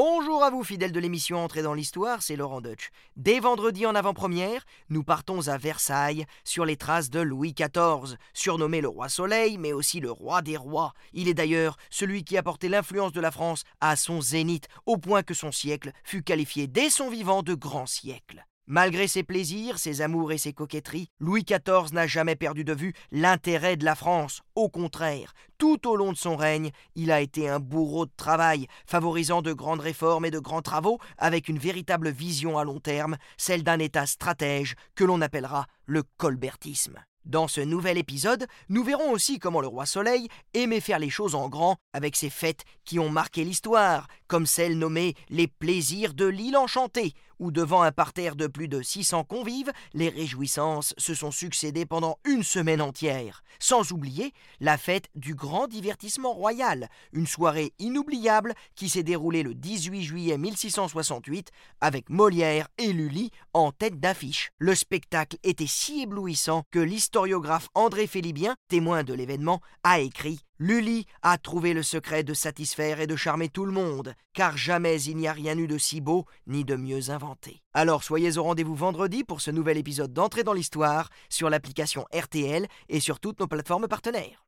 Bonjour à vous, fidèles de l'émission Entrée dans l'Histoire, c'est Laurent Deutsch. Dès vendredi en avant-première, nous partons à Versailles sur les traces de Louis XIV, surnommé le roi Soleil, mais aussi le roi des rois. Il est d'ailleurs celui qui a porté l'influence de la France à son zénith, au point que son siècle fut qualifié dès son vivant de grand siècle. Malgré ses plaisirs, ses amours et ses coquetteries, Louis XIV n'a jamais perdu de vue l'intérêt de la France. Au contraire, tout au long de son règne, il a été un bourreau de travail, favorisant de grandes réformes et de grands travaux avec une véritable vision à long terme, celle d'un État stratège que l'on appellera le colbertisme. Dans ce nouvel épisode, nous verrons aussi comment le roi Soleil aimait faire les choses en grand avec ses fêtes qui ont marqué l'histoire, comme celle nommée les plaisirs de l'île enchantée, où devant un parterre de plus de 600 convives, les réjouissances se sont succédées pendant une semaine entière, sans oublier la fête du grand divertissement royal, une soirée inoubliable qui s'est déroulée le 18 juillet 1668 avec Molière et Lully en tête d'affiche. Le spectacle était si éblouissant que l'historiographe André Félibien, témoin de l'événement, a écrit Lully a trouvé le secret de satisfaire et de charmer tout le monde, car jamais il n'y a rien eu de si beau ni de mieux inventé. Alors soyez au rendez-vous vendredi pour ce nouvel épisode d'entrée dans l'histoire sur l'application RTL et sur toutes nos plateformes partenaires.